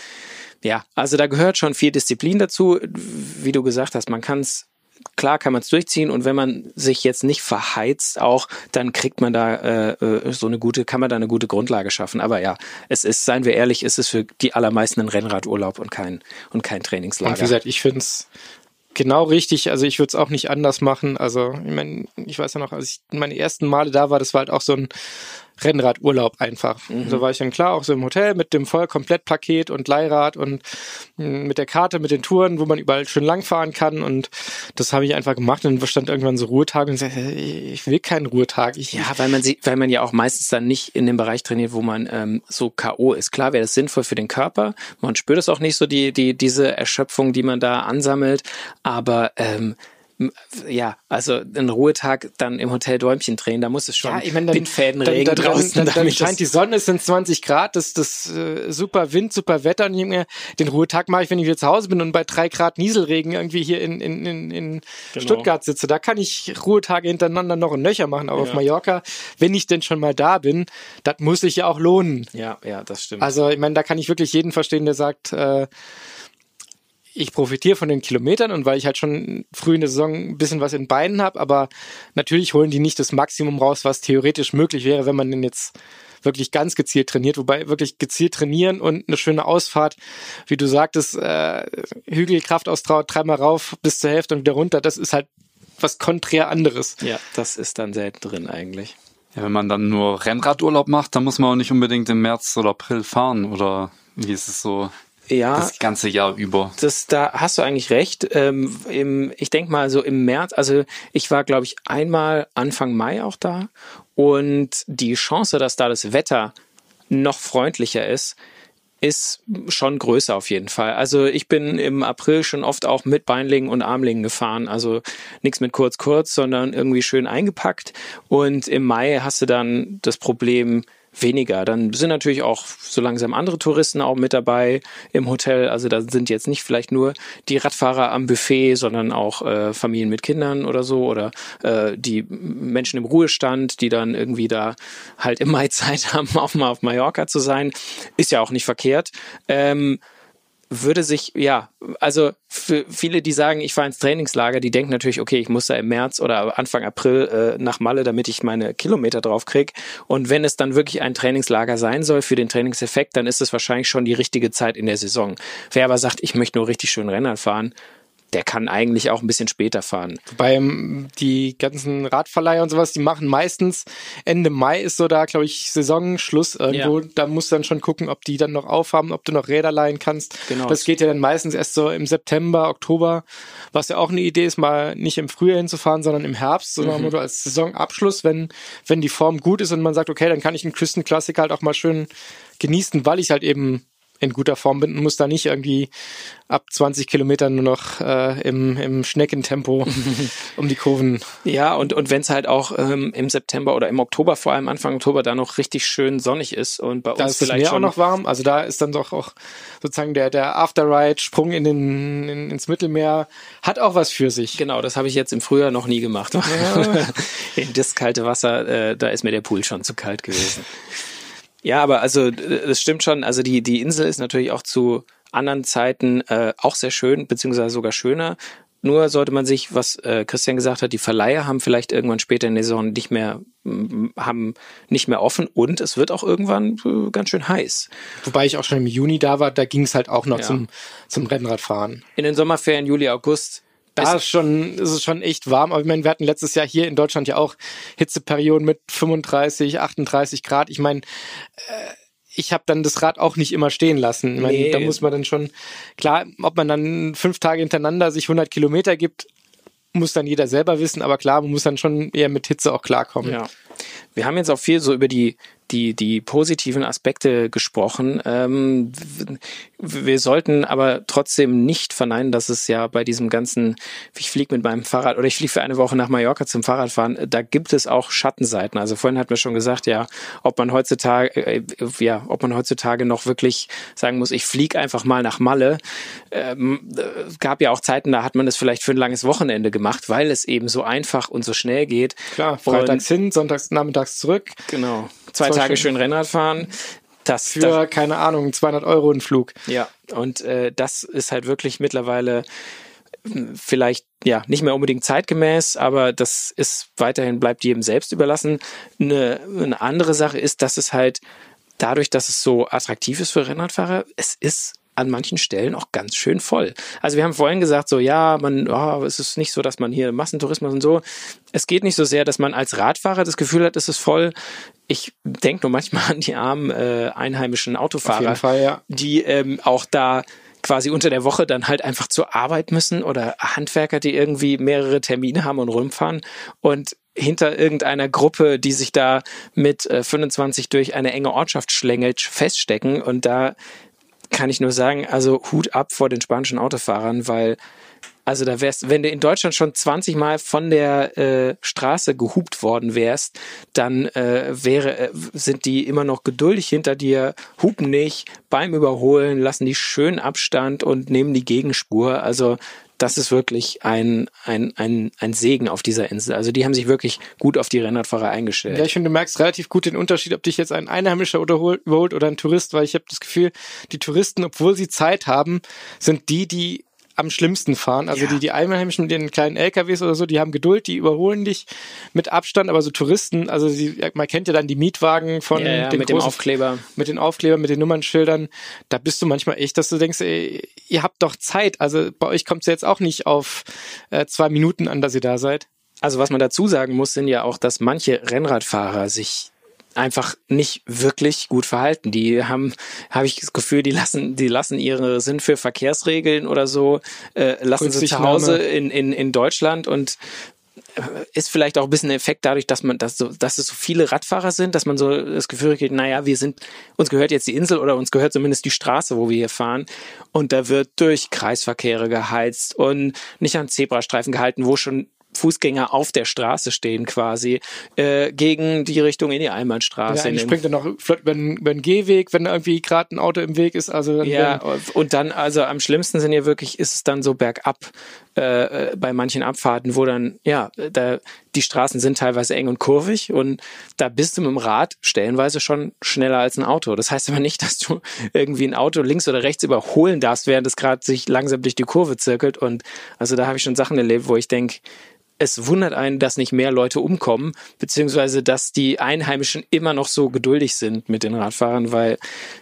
ja, also da gehört schon viel Disziplin dazu. Wie du gesagt hast, man kann es klar kann man es durchziehen und wenn man sich jetzt nicht verheizt auch, dann kriegt man da äh, äh, so eine gute, kann man da eine gute Grundlage schaffen. Aber ja, es ist, seien wir ehrlich, ist es für die allermeisten ein Rennradurlaub und kein und kein Trainingslager. Und wie gesagt, ich finde es genau richtig. Also ich würde es auch nicht anders machen. Also ich meine, ich weiß ja noch, als ich meine ersten Male da war, das war halt auch so ein Rennradurlaub einfach. So war ich dann klar, auch so im Hotel mit dem Vollkomplettpaket und Leihrad und mh, mit der Karte, mit den Touren, wo man überall schön langfahren kann. Und das habe ich einfach gemacht. Und dann stand irgendwann so Ruhetag und ich sagte, hey, ich will keinen Ruhetag. Ich, Ja, weil man sie, weil man ja auch meistens dann nicht in dem Bereich trainiert, wo man ähm, so K.O. ist. Klar wäre das sinnvoll für den Körper. Man spürt es auch nicht so, die, die, diese Erschöpfung, die man da ansammelt. Aber ähm, ja, also einen Ruhetag dann im Hotel Däumchen drehen, da muss es schon Ja, ich meine, dann, Windfädenregen dann, dann, draußen, dann, dann damit scheint die Sonne, es sind 20 Grad, das, das äh, super Wind, super Wetter und ich den Ruhetag mache ich, wenn ich wieder zu Hause bin und bei drei Grad Nieselregen irgendwie hier in, in, in, in Genau. Stuttgart sitze. Da kann ich Ruhetage hintereinander noch ein Nöcher machen, aber auf Mallorca, wenn ich denn schon mal da bin, das muss sich ja auch lohnen. ja, ja, das stimmt. Also ich meine, da kann ich wirklich jeden verstehen, der sagt, äh, ich profitiere von den Kilometern und weil ich halt schon früh in der Saison ein bisschen was in Beinen habe, aber natürlich holen die nicht das Maximum raus, was theoretisch möglich wäre, wenn man denn jetzt wirklich ganz gezielt trainiert, wobei wirklich gezielt trainieren und eine schöne Ausfahrt, wie du sagtest, äh, Hügelkraftausdauer dreimal rauf bis zur Hälfte und wieder runter, das ist halt was konträr anderes. ja, das ist dann selten drin eigentlich. Ja, wenn man dann nur Rennradurlaub macht, dann muss man auch nicht unbedingt im März oder April fahren oder wie ist es so Ja, das ganze Jahr über? Das, da hast du eigentlich recht. Ähm, im, ich denke mal so im März, also ich war, glaube ich, einmal Anfang Mai auch da und die Chance, dass da das Wetter noch freundlicher ist, ist schon größer auf jeden Fall. Also ich bin im April schon oft auch mit Beinlingen und Armlingen gefahren. Also nichts mit kurz kurz, sondern irgendwie schön eingepackt. Und im Mai hast du dann das Problem, weniger. Dann sind natürlich auch so langsam andere Touristen auch mit dabei im Hotel. Also da sind jetzt nicht vielleicht nur die Radfahrer am Buffet, sondern auch äh, Familien mit Kindern oder so oder äh, die Menschen im Ruhestand, die dann irgendwie da halt im Mai Zeit haben, auch mal auf Mallorca zu sein. Ist ja auch nicht verkehrt. Ähm, würde sich, ja, also für viele, die sagen, ich fahre ins Trainingslager, die denken natürlich, okay, ich muss da im März oder Anfang April äh, nach Malle, damit ich meine Kilometer drauf krieg. Und wenn es dann wirklich ein Trainingslager sein soll für den Trainingseffekt, dann ist es wahrscheinlich schon die richtige Zeit in der Saison. Wer aber sagt, ich möchte nur richtig schön Rennrad fahren, der kann eigentlich auch ein bisschen später fahren. Wobei ähm, die ganzen Radverleiher und sowas, die machen meistens Ende Mai ist so da, glaube ich, Saisonschluss irgendwo. Ja. Da musst du dann schon gucken, ob die dann noch aufhaben, ob du noch Räder leihen kannst. Genau. Das geht ja dann meistens erst so im September, Oktober, was ja auch eine Idee ist, mal nicht im Frühjahr hinzufahren, sondern im Herbst, so mhm. als Saisonabschluss, wenn, wenn die Form gut ist und man sagt, okay, dann kann ich einen Küstenklassiker halt auch mal schön genießen, weil ich halt eben in guter Form bin und muss da nicht irgendwie ab 20 Kilometern nur noch äh, im, im Schneckentempo um die Kurven. Ja, und, und wenn es halt auch ähm, im September oder im Oktober, vor allem Anfang Oktober, da noch richtig schön sonnig ist und bei da uns ist vielleicht schon auch noch warm. Also da ist dann doch auch sozusagen der, der Afterride-Sprung in den, in, ins Mittelmeer hat auch was für sich. Genau, das habe ich jetzt im Frühjahr noch nie gemacht. Ja. in das kalte Wasser, äh, da ist mir der Pool schon zu kalt gewesen. Ja, aber also das stimmt schon. Also die, die Insel ist natürlich auch zu anderen Zeiten äh, auch sehr schön, beziehungsweise sogar schöner. Nur sollte man sich, was äh, Christian gesagt hat, die Verleiher haben vielleicht irgendwann später in der Saison nicht mehr haben nicht mehr offen und es wird auch irgendwann äh, ganz schön heiß. Wobei ich auch schon im Juni da war, da ging es halt auch noch ja. zum zum Rennradfahren. In den Sommerferien Juli August da ist, schon, ist es schon echt warm. Aber ich meine, wir hatten letztes Jahr hier in Deutschland ja auch Hitzeperioden mit 35, 38 Grad. Ich meine, äh, ich habe dann das Rad auch nicht immer stehen lassen. Ich meine, nee. Da muss man dann schon, klar, ob man dann fünf Tage hintereinander sich 100 Kilometer gibt, muss dann jeder selber wissen. Aber klar, man muss dann schon eher mit Hitze auch klarkommen. Ja. Wir haben jetzt auch viel so über die die, die positiven Aspekte gesprochen. Ähm, wir sollten aber trotzdem nicht verneinen, dass es ja bei diesem ganzen, ich fliege mit meinem Fahrrad oder ich fliege für eine Woche nach Mallorca zum Fahrradfahren, da gibt es auch Schattenseiten. Also vorhin hat mir schon gesagt, ja, ob man heutzutage, äh, ja, ob man heutzutage noch wirklich sagen muss, ich fliege einfach mal nach Malle. Ähm, gab ja auch Zeiten, da hat man es vielleicht für ein langes Wochenende gemacht, weil es eben so einfach und so schnell geht. Klar, freitags und, hin, sonntags nachmittags zurück. Genau zwei Tage schön Rennrad fahren. Das, für, das, keine Ahnung, 200 Euro ein Flug. Ja, und äh, das ist halt wirklich mittlerweile hm, vielleicht ja nicht mehr unbedingt zeitgemäß, aber das ist weiterhin bleibt jedem selbst überlassen. Eine, eine andere Sache ist, dass es halt dadurch, dass es so attraktiv ist für Rennradfahrer, es ist an manchen Stellen auch ganz schön voll. Also wir haben vorhin gesagt, so ja, man, oh, es ist nicht so, dass man hier Massentourismus und so. Es geht nicht so sehr, dass man als Radfahrer das Gefühl hat, es ist voll. Ich denke nur manchmal an die armen äh, einheimischen Autofahrer, Fall, ja. die ähm, auch da quasi unter der Woche dann halt einfach zur Arbeit müssen oder Handwerker, die irgendwie mehrere Termine haben und rumfahren und hinter irgendeiner Gruppe, die sich da mit äh, 25 durch eine enge Ortschaft schlängelt, feststecken und da kann ich nur sagen, also Hut ab vor den spanischen Autofahrern, weil also da wärst, wenn du in Deutschland schon 20 Mal von der äh, Straße gehupt worden wärst, dann äh, wäre, äh, sind die immer noch geduldig hinter dir, hupen nicht, beim Überholen, lassen die schön Abstand und nehmen die Gegenspur. Also das ist wirklich ein, ein, ein, ein Segen auf dieser Insel. Also die haben sich wirklich gut auf die Rennradfahrer eingestellt. Ja, ich finde, du merkst relativ gut den Unterschied, ob dich jetzt ein Einheimischer überholt oder ein Tourist, weil ich habe das Gefühl, die Touristen, obwohl sie Zeit haben, sind die, die am schlimmsten fahren. Also ja. die, die Einheimischen mit den kleinen LKWs oder so, die haben Geduld, die überholen dich mit Abstand, aber so Touristen, also die, man kennt ja dann die Mietwagen von ja, ja, den mit großen, dem Aufkleber. Mit den Aufklebern, mit den Nummernschildern, da bist du manchmal echt, dass du denkst, ey, ihr habt doch Zeit. Also bei euch kommt es jetzt auch nicht auf äh, zwei Minuten an, dass ihr da seid. Also was man dazu sagen muss, sind ja auch, dass manche Rennradfahrer sich einfach nicht wirklich gut verhalten. Die haben, habe ich das Gefühl, die lassen, die lassen ihre Sinn für Verkehrsregeln oder so, äh, lassen sie zu Hause in, in, in Deutschland und äh, ist vielleicht auch ein bisschen ein Effekt dadurch, dass man, dass, so, dass es so viele Radfahrer sind, dass man so das Gefühl kriegt, naja, wir sind, uns gehört jetzt die Insel oder uns gehört zumindest die Straße, wo wir hier fahren. Und da wird durch Kreisverkehre geheizt und nicht an Zebrastreifen gehalten, wo schon Fußgänger auf der Straße stehen quasi, äh, gegen die Richtung in die Einbahnstraße. Ja, springt dann noch flott über den Gehweg, wenn irgendwie gerade ein Auto im Weg ist. Also ja, und dann, also am schlimmsten sind ja wirklich, ist es dann so bergab äh, bei manchen Abfahrten, wo dann, ja, da die Straßen sind teilweise eng und kurvig und da bist du mit dem Rad stellenweise schon schneller als ein Auto. Das heißt aber nicht, dass du irgendwie ein Auto links oder rechts überholen darfst, während es gerade sich langsam durch die Kurve zirkelt. Und also da habe ich schon Sachen erlebt, wo ich denke, es wundert einen, dass nicht mehr Leute umkommen, beziehungsweise dass die Einheimischen immer noch so geduldig sind mit den Radfahrern, weil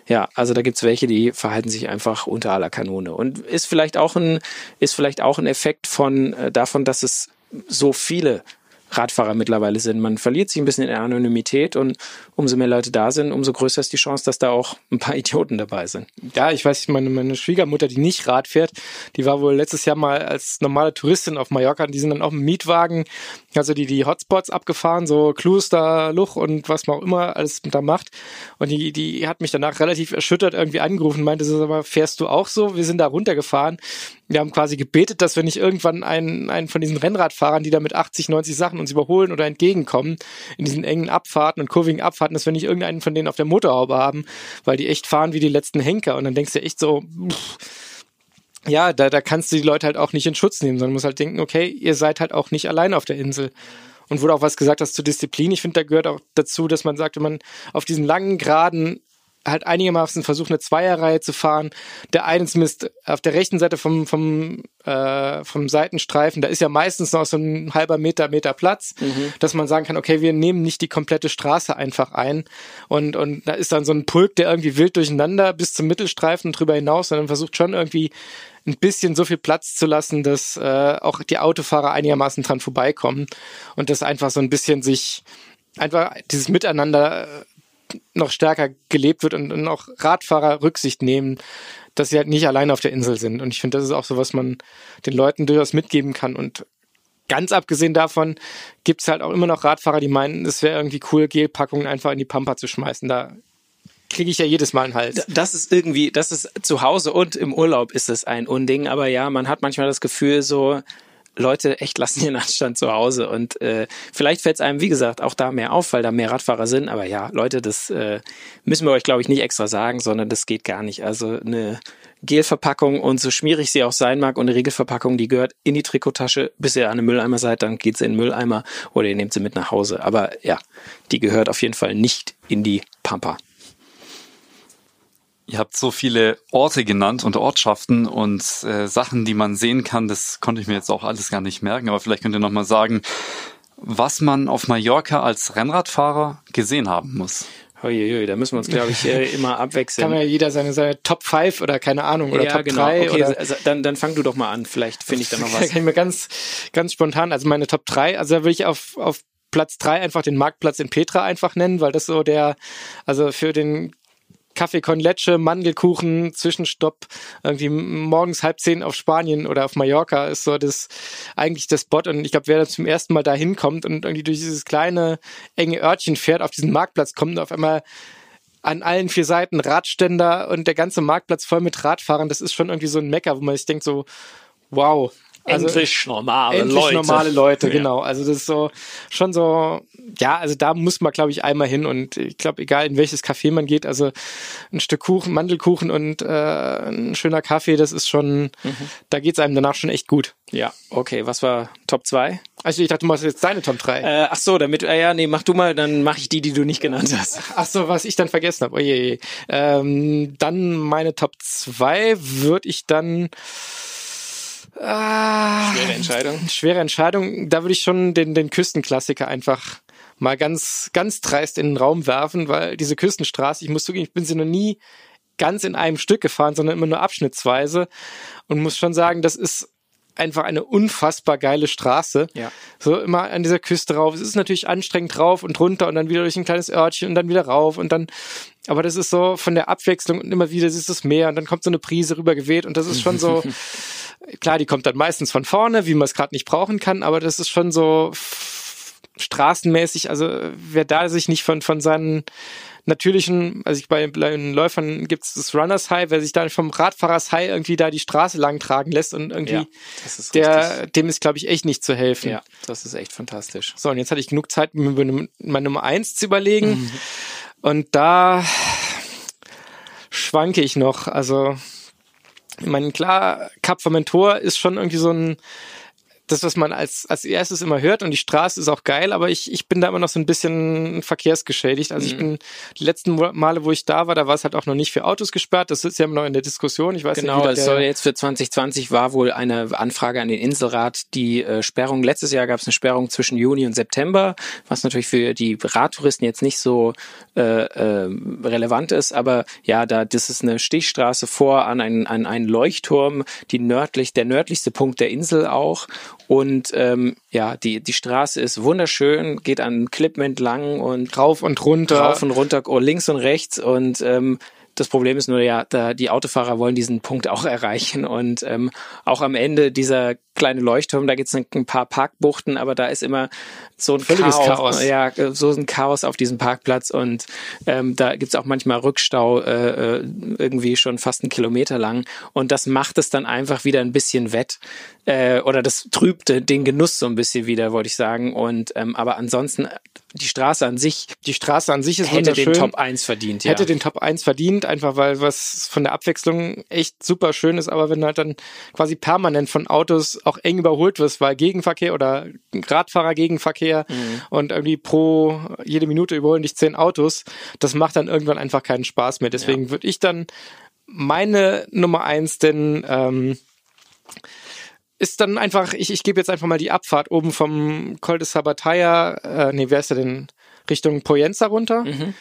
ja, also da gibt's welche, die verhalten sich einfach unter aller Kanone. Und ist vielleicht auch ein, ist vielleicht auch ein Effekt von äh, davon, dass es so viele Radfahrer mittlerweile sind. Man verliert sich ein bisschen in der Anonymität und umso mehr Leute da sind, umso größer ist die Chance, dass da auch ein paar Idioten dabei sind. Ja, ich weiß, meine, meine Schwiegermutter, die nicht Rad fährt, die war wohl letztes Jahr mal als normale Touristin auf Mallorca. Die sind dann auch im Mietwagen, also die die Hotspots abgefahren, so Kloster, Luch und was man auch immer alles da macht. Und die, die hat mich danach relativ erschüttert irgendwie angerufen, meinte so, aber fährst du auch so? Wir sind da runtergefahren wir haben quasi gebetet, dass wir nicht irgendwann einen, einen von diesen Rennradfahrern, die da mit 80, 90 Sachen uns überholen oder entgegenkommen, in diesen engen Abfahrten und kurvigen Abfahrten, dass wir nicht irgendeinen von denen auf der Motorhaube haben, weil die echt fahren wie die letzten Henker. Und dann denkst du echt so, pff, ja, da, da kannst du die Leute halt auch nicht in Schutz nehmen, sondern musst halt denken, okay, ihr seid halt auch nicht allein auf der Insel. Und wurde auch was gesagt hast zur Disziplin. Ich finde, da gehört auch dazu, dass man sagt, wenn man auf diesen langen, geraden halt einigermaßen versucht, eine Zweierreihe zu fahren. Der eine zumindest auf der rechten Seite vom, vom, äh, vom Seitenstreifen, da ist ja meistens noch so ein halber Meter, Meter Platz, mhm. dass man sagen kann, okay, wir nehmen nicht die komplette Straße einfach ein. Und, und da ist dann so ein Pulk, der irgendwie wild durcheinander bis zum Mittelstreifen drüber hinaus, sondern versucht schon irgendwie ein bisschen so viel Platz zu lassen, dass äh, auch die Autofahrer einigermaßen dran vorbeikommen und das einfach so ein bisschen sich einfach dieses Miteinander noch stärker gelebt wird und, und auch Radfahrer Rücksicht nehmen, dass sie halt nicht allein auf der Insel sind. Und ich finde, das ist auch so, was man den Leuten durchaus mitgeben kann. Und ganz abgesehen davon gibt es halt auch immer noch Radfahrer, die meinen, es wäre irgendwie cool, Gelpackungen einfach in die Pampa zu schmeißen. Da kriege ich ja jedes Mal einen Hals. Das ist irgendwie, das ist zu Hause und im Urlaub ist es ein Unding. Aber ja, man hat manchmal das Gefühl so, Leute echt lassen ihren Anstand zu Hause. Und äh, vielleicht fällt es einem, wie gesagt, auch da mehr auf, weil da mehr Radfahrer sind. Aber ja, Leute, das äh, müssen wir euch, glaube ich, nicht extra sagen, sondern das geht gar nicht. Also eine Gelverpackung und so schmierig sie auch sein mag und eine Regelverpackung, die gehört in die Trikottasche, bis ihr an einem Mülleimer seid, dann geht sie in den Mülleimer oder ihr nehmt sie mit nach Hause. Aber ja, die gehört auf jeden Fall nicht in die Pampa. Ihr habt so viele Orte genannt und Ortschaften und äh, Sachen, die man sehen kann. Das konnte ich mir jetzt auch alles gar nicht merken. Aber vielleicht könnt ihr nochmal sagen, was man auf Mallorca als Rennradfahrer gesehen haben muss. Uiuiui, da müssen wir uns, glaube ich, äh, immer abwechseln. Kann ja jeder seine, seine Top 5 oder keine Ahnung oder ja, Top genau. 3. Okay, oder also, dann, dann fang du doch mal an, vielleicht finde ich da noch was. kann ich mir ganz, ganz spontan, also meine Top 3, also da würde ich auf, auf Platz 3 einfach den Marktplatz in Petra einfach nennen, weil das so der, also für den Kaffee con leche, Mandelkuchen, Zwischenstopp, irgendwie morgens halb zehn auf Spanien oder auf Mallorca ist so das eigentlich das Spot. Und ich glaube, wer da zum ersten Mal da hinkommt und irgendwie durch dieses kleine, enge Örtchen fährt, auf diesen Marktplatz kommt und auf einmal an allen vier Seiten Radständer und der ganze Marktplatz voll mit Radfahrern, das ist schon irgendwie so ein Mecker, wo man sich denkt so, wow, also, endlich normale endlich Leute. normale Leute, ja. genau. Also das ist so schon so, ja, also da muss man, glaube ich, einmal hin und ich glaube, egal in welches Café man geht, also ein Stück Kuchen, Mandelkuchen und äh, ein schöner Kaffee, das ist schon, mhm. da geht's einem danach schon echt gut. Ja, okay, was war Top 2? Also ich dachte, du machst jetzt deine Top 3. Äh, ach so, damit, äh, ja, nee, mach du mal, dann mache ich die, die du nicht genannt hast. Ach so, was ich dann vergessen habe. Oh je, je. Ähm, dann meine Top 2 würde ich dann Ah, schwere Entscheidung. Schwere Entscheidung. Da würde ich schon den, den Küstenklassiker einfach mal ganz, ganz dreist in den Raum werfen, weil diese Küstenstraße, ich muss zugeben, ich bin sie noch nie ganz in einem Stück gefahren, sondern immer nur abschnittsweise und muss schon sagen, das ist einfach eine unfassbar geile Straße. Ja. So immer an dieser Küste rauf. Es ist natürlich anstrengend rauf und runter und dann wieder durch ein kleines Örtchen und dann wieder rauf und dann, aber das ist so von der Abwechslung und immer wieder ist das Meer und dann kommt so eine Prise rüber geweht und das ist schon so, klar, die kommt dann meistens von vorne, wie man es gerade nicht brauchen kann, aber das ist schon so straßenmäßig, also wer da sich nicht von, von seinen natürlichen, also ich bei, bei den Läufern gibt es das Runners High, wer sich dann vom Radfahrers High irgendwie da die Straße lang tragen lässt und irgendwie ja, der, dem ist, glaube ich, echt nicht zu helfen. Ja, das ist echt fantastisch. So, und jetzt hatte ich genug Zeit, mir meine Nummer eins zu überlegen. Mhm. Und da schwanke ich noch. Also, ich meine, klar, Cap Formentor ist schon irgendwie so ein das, was man als, als erstes immer hört und die Straße ist auch geil, aber ich, ich bin da immer noch so ein bisschen verkehrsgeschädigt. Also mhm. ich bin die letzten Male, wo ich da war, da war es halt auch noch nicht für Autos gesperrt. Das ist ja immer noch in der Diskussion. Ich weiß genau, nicht, es soll jetzt für 2020 war wohl eine Anfrage an den Inselrat, die äh, Sperrung. Letztes Jahr gab es eine Sperrung zwischen Juni und September, was natürlich für die Radtouristen jetzt nicht so äh, äh, relevant ist, aber ja, da das ist eine Stichstraße vor an einen, an einen Leuchtturm, die nördlich, der nördlichste Punkt der Insel auch. Und ähm, ja, die, die Straße ist wunderschön, geht an Klippen entlang und rauf und runter. Rauf und runter, oh, links und rechts. Und ähm, das Problem ist nur, ja, da die Autofahrer wollen diesen Punkt auch erreichen und ähm, auch am Ende dieser kleine Leuchtturm, da gibt's ein paar Parkbuchten, aber da ist immer so ein Völliges Chaos, Chaos. ja, so ein Chaos auf diesem Parkplatz und ähm, da gibt's auch manchmal Rückstau, äh, äh, irgendwie schon fast einen Kilometer lang und das macht es dann einfach wieder ein bisschen wett äh, oder das trübte den Genuss so ein bisschen wieder, wollte ich sagen und ähm, aber ansonsten die Straße an sich, die Straße an sich ist hätte den Top 1 verdient, ja. Hätte den Top 1 verdient, einfach weil was von der Abwechslung echt super schön ist, aber wenn halt dann quasi permanent von Autos auch eng überholt wirst, weil Gegenverkehr oder Radfahrer Gegenverkehr mhm. und irgendwie pro jede Minute überholen dich zehn Autos, das macht dann irgendwann einfach keinen Spaß mehr. Deswegen ja. würde ich dann meine Nummer eins denn ähm, ist dann einfach, ich, ich gebe jetzt einfach mal die Abfahrt oben vom Col de Sabataya, äh, nee, wer ist der denn? Richtung Poyenza runter. Mhm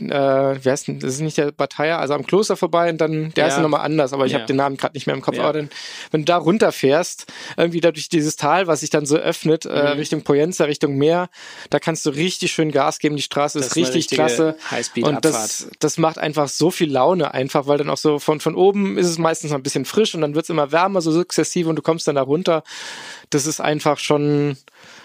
äh, wie heißt denn, das ist nicht der Bataille, also am Kloster vorbei und dann, der ja. ist ja nochmal anders, aber ich ja. habe den Namen gerade nicht mehr im Kopf. Ja. Aber dann, wenn du da runterfährst, irgendwie da durch dieses Tal, was sich dann so öffnet, äh, mhm. äh, Richtung Poyenza, Richtung Meer, da kannst du richtig schön Gas geben, die Straße das ist richtig klasse. Und das, das macht einfach so viel Laune einfach, weil dann auch so von, von oben ist es meistens noch ein bisschen frisch und dann wird's immer wärmer, so sukzessive und du kommst dann da runter. Das ist einfach schon,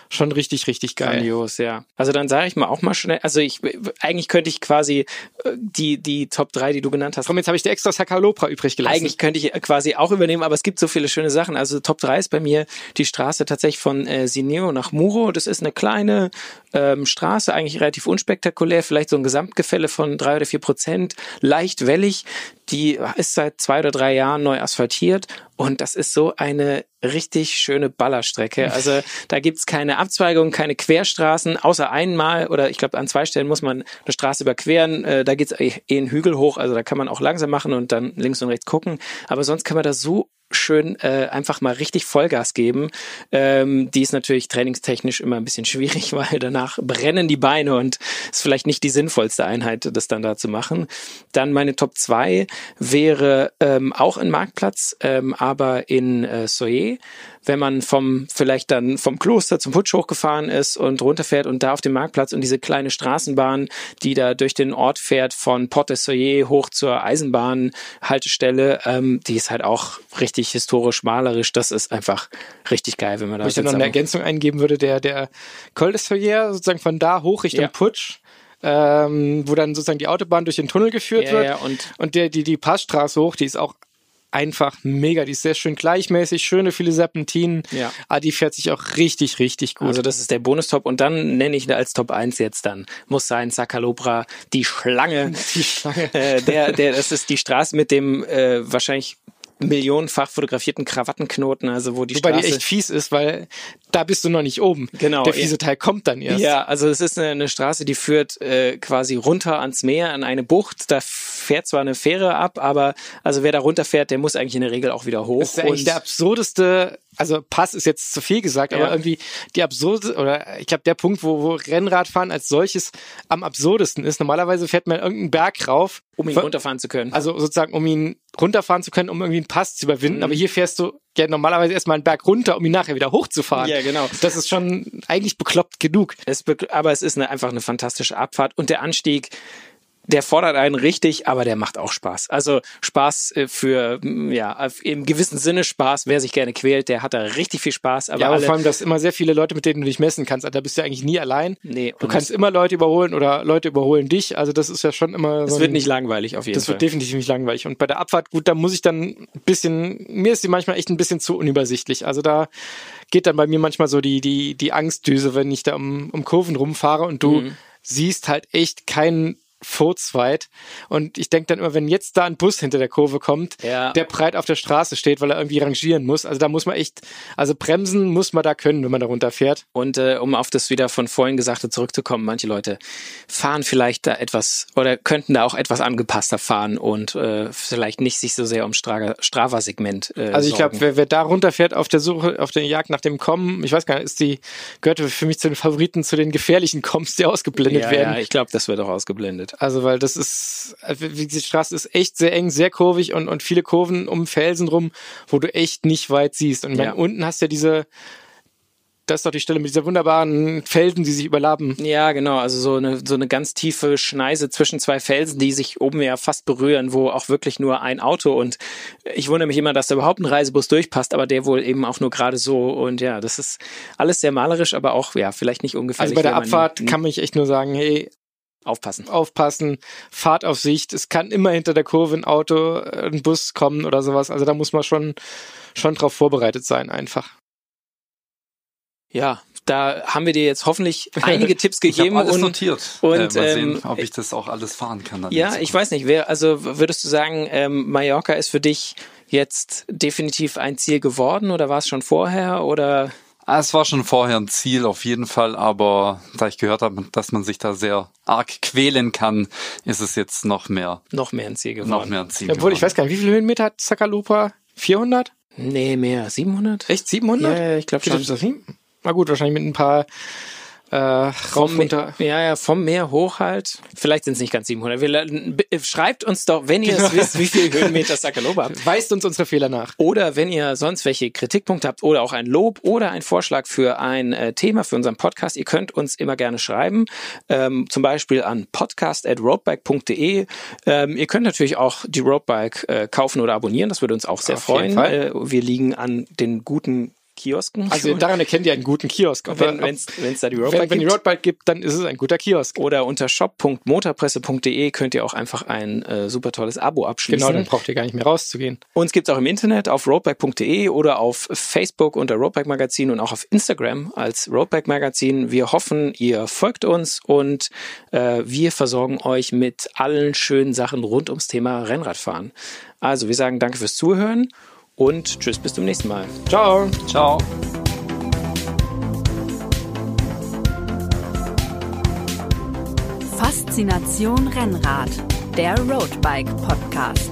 schon richtig, richtig geil. Grandios, ja. Also dann sage ich mal auch mal schnell, also ich eigentlich könnte ich quasi äh, die, die Top 3, die du genannt hast. Komm, jetzt habe ich dir extra Sakalopra übrig gelassen. Eigentlich könnte ich quasi auch übernehmen, aber es gibt so viele schöne Sachen. Also Top 3 ist bei mir die Straße tatsächlich von äh, Sineo nach Muro. Das ist eine kleine ähm, Straße, eigentlich relativ unspektakulär, vielleicht so ein Gesamtgefälle von drei oder vier Prozent, leicht wellig. Die ist seit zwei oder drei Jahren neu asphaltiert und das ist so eine richtig schöne Ballerstrecke. Also da gibt's keine Abzweigung, keine Querstraßen, außer einmal oder ich glaube an zwei Stellen muss man eine Straße überqueren. Äh, da geht's eh einen Hügel hoch, also da kann man auch langsam machen und dann links und rechts gucken. Aber sonst kann man da so schön äh, einfach mal richtig Vollgas geben. Ähm, die ist natürlich trainingstechnisch immer ein bisschen schwierig, weil danach brennen die Beine und ist vielleicht nicht die sinnvollste Einheit, das dann da zu machen. Dann meine Top 2 wäre ähm, auch ein Marktplatz, ähm, aber in äh, Soye wenn man vom vielleicht dann vom Kloster zum Putsch hochgefahren ist und runterfährt und da auf dem Marktplatz und diese kleine Straßenbahn, die da durch den Ort fährt von Port de Soyer hoch zur Eisenbahnhaltestelle, ähm, die ist halt auch richtig historisch malerisch. Das ist einfach richtig geil, wenn man da. Wo ich noch eine Ergänzung eingeben würde, der der Col de Soyer sozusagen von da hoch Richtung ja. Putsch ähm, wo dann sozusagen die Autobahn durch den Tunnel geführt ja, wird. Ja, und, und der, die, die Passstraße hoch, die ist auch einfach mega. Die ist sehr schön gleichmäßig, schöne viele Serpentinen. Ja. Aber die fährt sich auch richtig, richtig gut. Also das ist der Bonustop. Und dann nenne ich als Top 1 jetzt dann, muss sein, Sakalobra, die Schlange. Die Schlange. Äh, der, der, das ist die Straße mit dem äh, wahrscheinlich millionenfach fotografierten Krawattenknoten, also wo die Wobei Straße... die echt fies ist, weil da bist du noch nicht oben. Genau. Der fiese Teil kommt dann erst. Ja, also es ist eine, eine Straße, die führt äh, quasi runter ans Meer, an eine Bucht. Da fährt zwar eine Fähre ab, aber also wer da runterfährt, der muss eigentlich in der Regel auch wieder hoch. Das ist eigentlich der absurdeste also Pass ist jetzt zu viel gesagt, aber irgendwie die absurde, oder ich glaube, der Punkt, wo, wo Rennradfahren als solches am absurdesten ist. Normalerweise fährt man irgendeinen Berg rauf. Um ihn runterfahren zu können. Also sozusagen, um ihn runterfahren zu können, um irgendwie einen Pass zu überwinden. Mhm. Aber hier fährst du ja normalerweise erstmal einen Berg runter, um ihn nachher wieder hochzufahren. Ja, genau. Das ist schon eigentlich bekloppt genug. Es be aber es ist eine, einfach eine fantastische Abfahrt und der Anstieg der fordert einen richtig, aber der macht auch Spaß. Also Spaß äh, für, mm, ja, im gewissen Sinne Spaß. Wer sich gerne quält, der hat da richtig viel Spaß. Aber, ja, aber vor allem, dass immer sehr viele Leute, mit denen du dich messen kannst. Also da bist du eigentlich nie allein. Nee. Du kannst immer Leute überholen oder Leute überholen dich. Also das ist ja schon immer. So wird nicht langweilig auf jeden das Fall. Das wird definitiv nicht langweilig. Und bei der Abfahrt, gut, da muss ich dann ein bisschen, mir ist sie manchmal echt ein bisschen zu unübersichtlich. Also da geht dann bei mir manchmal so die, die, die Angstdüse, wenn ich da um, um Kurven rumfahre und du mhm. siehst halt echt keinen furzweit. Und ich denke dann immer, wenn jetzt da ein Bus hinter der Kurve kommt, Ja. der breit auf der Straße steht, weil er irgendwie rangieren muss. Also da muss man echt, also bremsen muss man da können, wenn man da runterfährt. Und äh, um auf das wieder von vorhin Gesagte zurückzukommen, manche Leute fahren vielleicht da etwas oder könnten da auch etwas angepasster fahren und äh, vielleicht nicht sich so sehr um Stra Strava-Segment äh, Also ich glaube, wer, wer da runterfährt auf der Suche, auf der Jagd nach dem Kommen, ich weiß gar nicht, ist die, gehört für mich zu den Favoriten, zu den gefährlichen Koms, die ausgeblendet ja, werden. ja, ich glaube, das wird auch ausgeblendet. Also, weil das ist, also wie die Straße ist echt sehr eng, sehr kurvig und, und viele Kurven um Felsen rum, wo du echt nicht weit siehst. Und Ja. unten hast du ja diese, das ist doch die Stelle mit dieser wunderbaren Felsen, die sich überlappen. Ja, genau. Also so eine, so eine ganz tiefe Schneise zwischen zwei Felsen, die sich oben ja fast berühren, wo auch wirklich nur ein Auto und ich wundere mich immer, dass da überhaupt ein Reisebus durchpasst, aber der wohl eben auch nur gerade so und ja, das ist alles sehr malerisch, aber auch, ja, vielleicht nicht ungefährlich. Also bei der Abfahrt kann man echt nur sagen, hey, aufpassen. aufpassen, Fahrt auf Sicht. Es kann immer hinter der Kurve ein Auto, äh, ein Bus kommen oder sowas. Also da muss man schon, schon drauf vorbereitet sein, einfach. Ja, da haben wir dir jetzt hoffentlich einige Tipps gegeben und notiert. und, äh, mal sehen, ähm, ob ich das auch alles fahren kann. Dann Ja, ich weiß nicht. Wer, also würdest du sagen, ähm, Mallorca ist für dich jetzt definitiv ein Ziel geworden oder war es schon vorher oder Es war schon vorher ein Ziel auf jeden Fall, aber da ich gehört habe, dass man sich da sehr arg quälen kann, ist es jetzt noch mehr, noch mehr ein Ziel geworden? noch mehr ein Ziel. Obwohl, ich geworden. weiß gar nicht, wie viele Höhenmeter hat Zaccalupa? 400? Nee, mehr. 700? Echt? 700? Ja, ich glaube schon. das ist das nie- Na gut, wahrscheinlich mit ein paar äh, rauf Vom, runter. ja, ja, vom Meer hoch halt. Vielleicht sind es nicht ganz 700. Wir, schreibt uns doch, wenn ihr es wisst, wie viel Höhenmeter Sakaloba habt. Weist uns unsere Fehler nach. Oder wenn ihr sonst welche Kritikpunkte habt oder auch ein Lob oder ein Vorschlag für ein äh, Thema für unseren Podcast, ihr könnt uns immer gerne schreiben. Ähm, zum Beispiel an podcast.roadbike.de. Ähm, ihr könnt natürlich auch die Roadbike äh, kaufen oder abonnieren. Das würde uns auch sehr Auf freuen. Äh, wir liegen an den guten Kiosken. Also daran erkennt ihr einen guten Kiosk. Ob wenn es da die wenn, Roadbike wenn die gibt. Roadbike gibt, dann ist es ein guter Kiosk. Oder unter shop.motorpresse.de könnt ihr auch einfach ein äh, super tolles Abo abschließen. Genau, dann braucht ihr gar nicht mehr rauszugehen. Uns gibt's auch im Internet auf roadbike.de oder auf Facebook unter Roadbike Magazin und auch auf Instagram als Roadbike Magazin. Wir hoffen, ihr folgt uns und äh, wir versorgen euch mit allen schönen Sachen rund ums Thema Rennradfahren. Also wir sagen danke fürs Zuhören und tschüss bis zum nächsten Mal. Ciao. Ciao. Faszination Rennrad, der Roadbike Podcast.